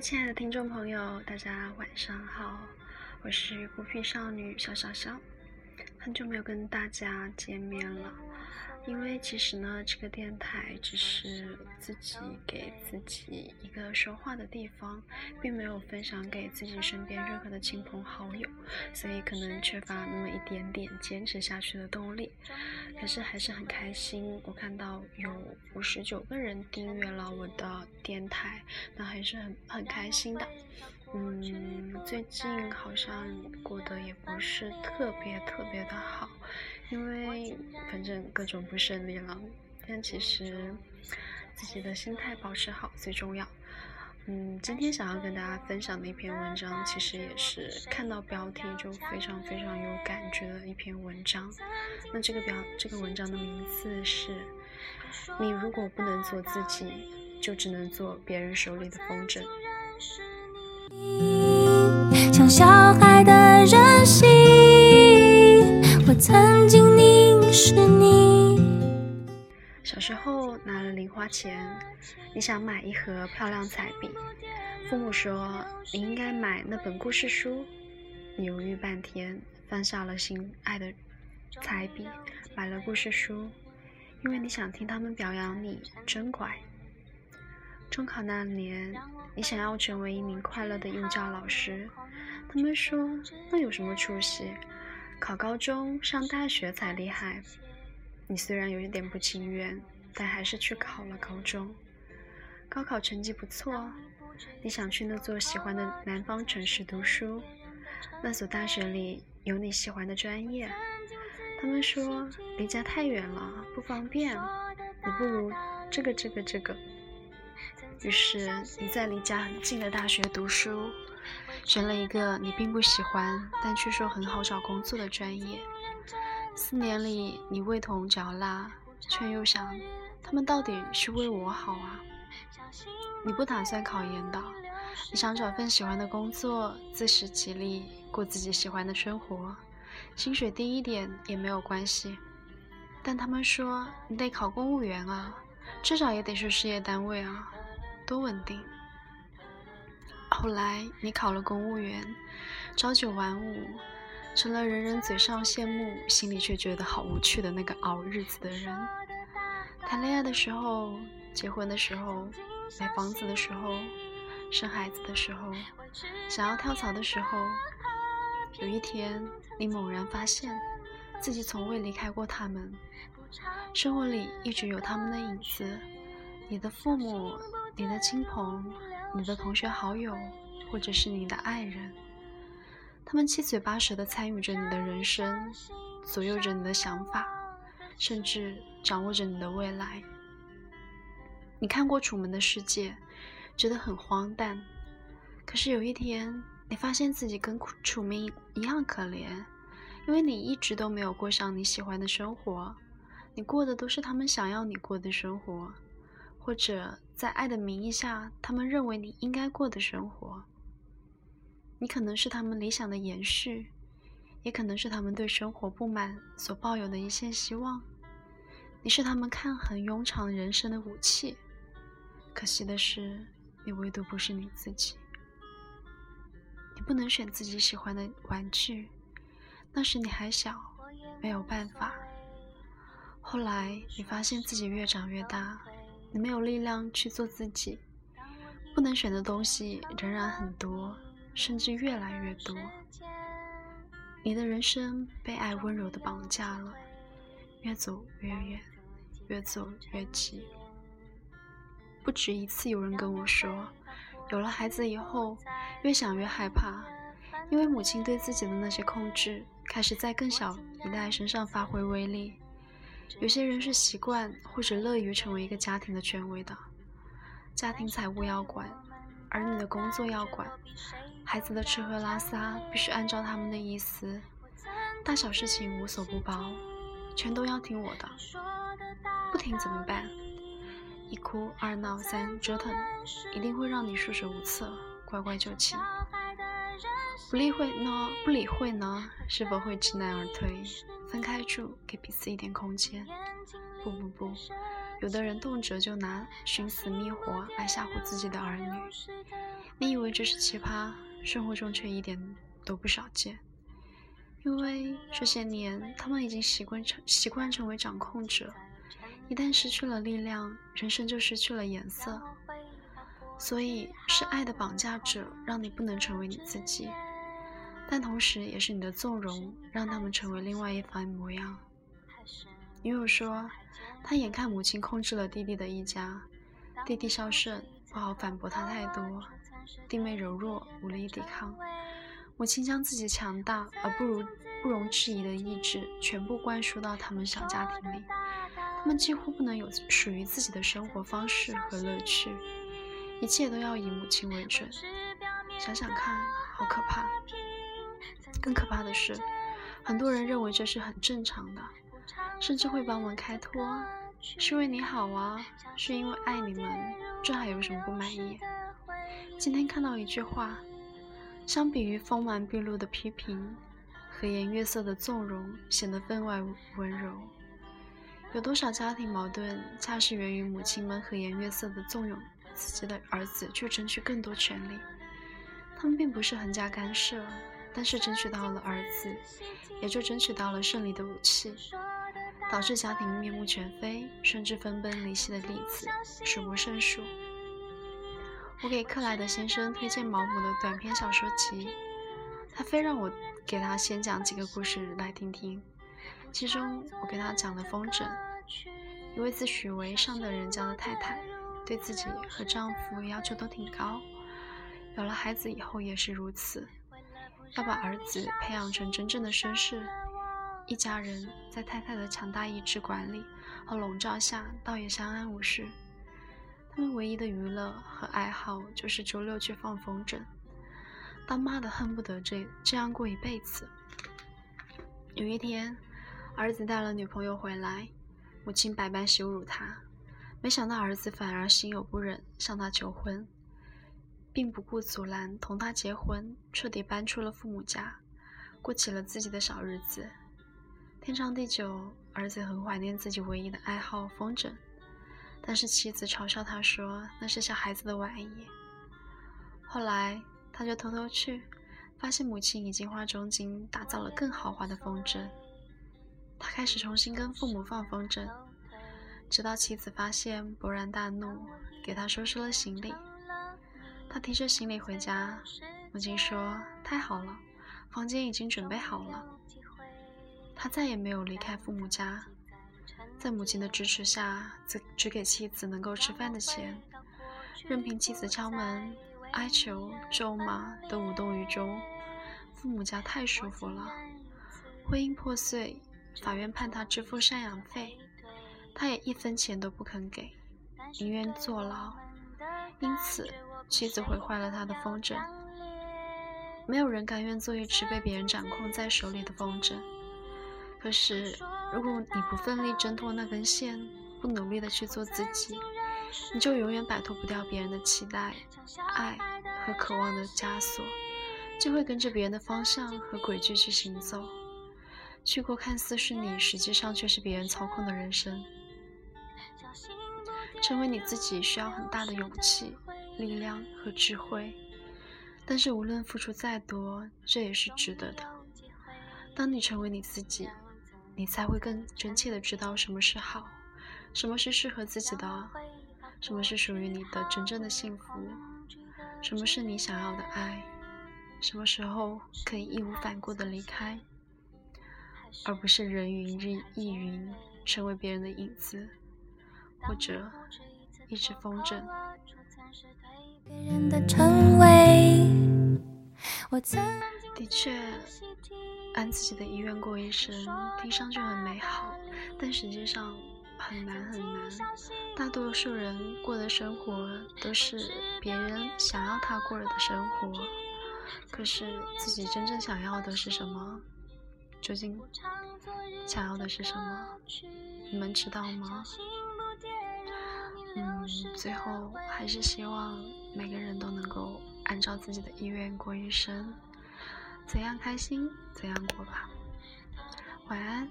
亲爱的听众朋友，大家晚上好，我是孤僻少女小小小，很久没有跟大家见面了。因为其实呢，这个电台只是自己给自己一个说话的地方，并没有分享给自己身边任何的亲朋好友，所以可能缺乏那么一点点坚持下去的动力。可是还是很开心，我看到有五十九个人订阅了我的电台，那还是很很开心的。嗯，最近好像过得也不是特别特别的好。因为反正各种不顺利了，但其实自己的心态保持好最重要。嗯，今天想要跟大家分享的一篇文章，其实也是看到标题就非常非常有感觉的一篇文章。那这个标这个文章的名字是：你如果不能做自己，就只能做别人手里的风筝。像小孩的任性。我曾经凝视你。小时候拿了零花钱，你想买一盒漂亮彩笔，父母说你应该买那本故事书。你犹豫半天，放下了心爱的彩笔，买了故事书，因为你想听他们表扬你真乖。中考那年，你想要成为一名快乐的幼教老师，他们说那有什么出息？考高中、上大学才厉害。你虽然有一点不情愿，但还是去考了高中。高考成绩不错，你想去那座喜欢的南方城市读书。那所大学里有你喜欢的专业。他们说离家太远了，不方便。你不如这个、这个、这个。于是你在离家很近的大学读书。选了一个你并不喜欢，但却说很好找工作的专业。四年里，你味同嚼蜡，却又想，他们到底是为我好啊？你不打算考研的，你想找份喜欢的工作，自食其力，过自己喜欢的生活，薪水低一点也没有关系。但他们说，你得考公务员啊，至少也得是事业单位啊，多稳定。后来你考了公务员，朝九晚五，成了人人嘴上羡慕，心里却觉得好无趣的那个熬日子的人。谈恋爱的时候，结婚的时候，买房子的时候，生孩子的时候，想要跳槽的时候，有一天你猛然发现自己从未离开过他们，生活里一直有他们的影子，你的父母，你的亲朋。你的同学、好友，或者是你的爱人，他们七嘴八舌地参与着你的人生，左右着你的想法，甚至掌握着你的未来。你看过《楚门的世界》，觉得很荒诞。可是有一天，你发现自己跟楚门一样可怜，因为你一直都没有过上你喜欢的生活，你过的都是他们想要你过的生活。或者在爱的名义下，他们认为你应该过的生活，你可能是他们理想的延续，也可能是他们对生活不满所抱有的一线希望。你是他们抗衡庸常人生的武器。可惜的是，你唯独不是你自己。你不能选自己喜欢的玩具，那时你还小，没有办法。后来你发现自己越长越大。你没有力量去做自己，不能选的东西仍然很多，甚至越来越多。你的人生被爱温柔的绑架了，越走越远，越走越急。不止一次有人跟我说，有了孩子以后，越想越害怕，因为母亲对自己的那些控制，开始在更小一代身上发挥威力。有些人是习惯或者乐于成为一个家庭的权威的，家庭财务要管，儿女的工作要管，孩子的吃喝拉撒必须按照他们的意思，大小事情无所不包，全都要听我的，不听怎么办？一哭二闹三折腾，一定会让你束手无策，乖乖就寝。不理会呢？不理会呢？是否会知难而退？分开住，给彼此一点空间。不不不，有的人动辄就拿寻死觅活来吓唬自己的儿女。你以为这是奇葩，生活中却一点都不少见。因为这些年，他们已经习惯成习惯成为掌控者，一旦失去了力量，人生就失去了颜色。所以，是爱的绑架者，让你不能成为你自己，但同时也是你的纵容，让他们成为另外一番模样。女友说，她眼看母亲控制了弟弟的一家，弟弟孝顺，不好反驳他太多，弟妹柔弱，无力抵抗。母亲将自己强大而不如不容置疑的意志全部灌输到他们小家庭里，他们几乎不能有属于自己的生活方式和乐趣，一切都要以母亲为准。想想看，好可怕！更可怕的是，很多人认为这是很正常的，甚至会帮忙开脱，是为你好啊，是因为爱你们，这还有什么不满意？今天看到一句话。相比于锋芒毕露的批评，和颜悦色的纵容显得分外温柔。有多少家庭矛盾，恰是源于母亲们和颜悦色的纵容自己的儿子去争取更多权利？他们并不是横加干涉，但是争取到了儿子，也就争取到了胜利的武器，导致家庭面目全非，甚至分崩离析的例子数不胜数。我给克莱德先生推荐毛姆的短篇小说集，他非让我给他先讲几个故事来听听。其中，我给他讲了风筝，一位自诩为上等人家的太太，对自己和丈夫要求都挺高，有了孩子以后也是如此，要把儿子培养成真正的绅士。一家人在太太的强大意志管理和笼罩下，倒也相安无事。他们唯一的娱乐和爱好就是周六去放风筝。当妈的恨不得这这样过一辈子。有一天，儿子带了女朋友回来，母亲百般羞辱他，没想到儿子反而心有不忍，向他求婚，并不顾阻拦同他结婚，彻底搬出了父母家，过起了自己的小日子。天长地久，儿子很怀念自己唯一的爱好风筝。但是妻子嘲笑他说那是小孩子的玩意。后来他就偷偷去，发现母亲已经花重金打造了更豪华的风筝。他开始重新跟父母放风筝，直到妻子发现，勃然大怒，给他收拾了行李。他提着行李回家，母亲说：“太好了，房间已经准备好了。”他再也没有离开父母家。在母亲的支持下，只只给妻子能够吃饭的钱，任凭妻子敲门、哀求、咒骂，都无动于衷。父母家太舒服了，婚姻破碎，法院判他支付赡养费，他也一分钱都不肯给，宁愿坐牢。因此，妻子毁坏了他的风筝。没有人甘愿做一只被别人掌控在手里的风筝。可是，如果你不奋力挣脱那根线，不努力的去做自己，你就永远摆脱不掉别人的期待、爱和渴望的枷锁，就会跟着别人的方向和轨迹去行走，去过看似是你，实际上却是别人操控的人生。成为你自己需要很大的勇气、力量和智慧，但是无论付出再多，这也是值得的。当你成为你自己。你才会更真切的知道什么是好，什么是适合自己的，什么是属于你的真正的幸福，什么是你想要的爱，什么时候可以义无反顾的离开，而不是人云亦云，成为别人的影子，或者一只风筝。的确。按自己的意愿过一生，听上去很美好，但实际上很难很难。大多数人过的生活都是别人想要他过的生活，可是自己真正想要的是什么？究竟想要的是什么？你们知道吗？嗯，最后还是希望每个人都能够按照自己的意愿过一生。怎样开心，怎样过吧。晚安。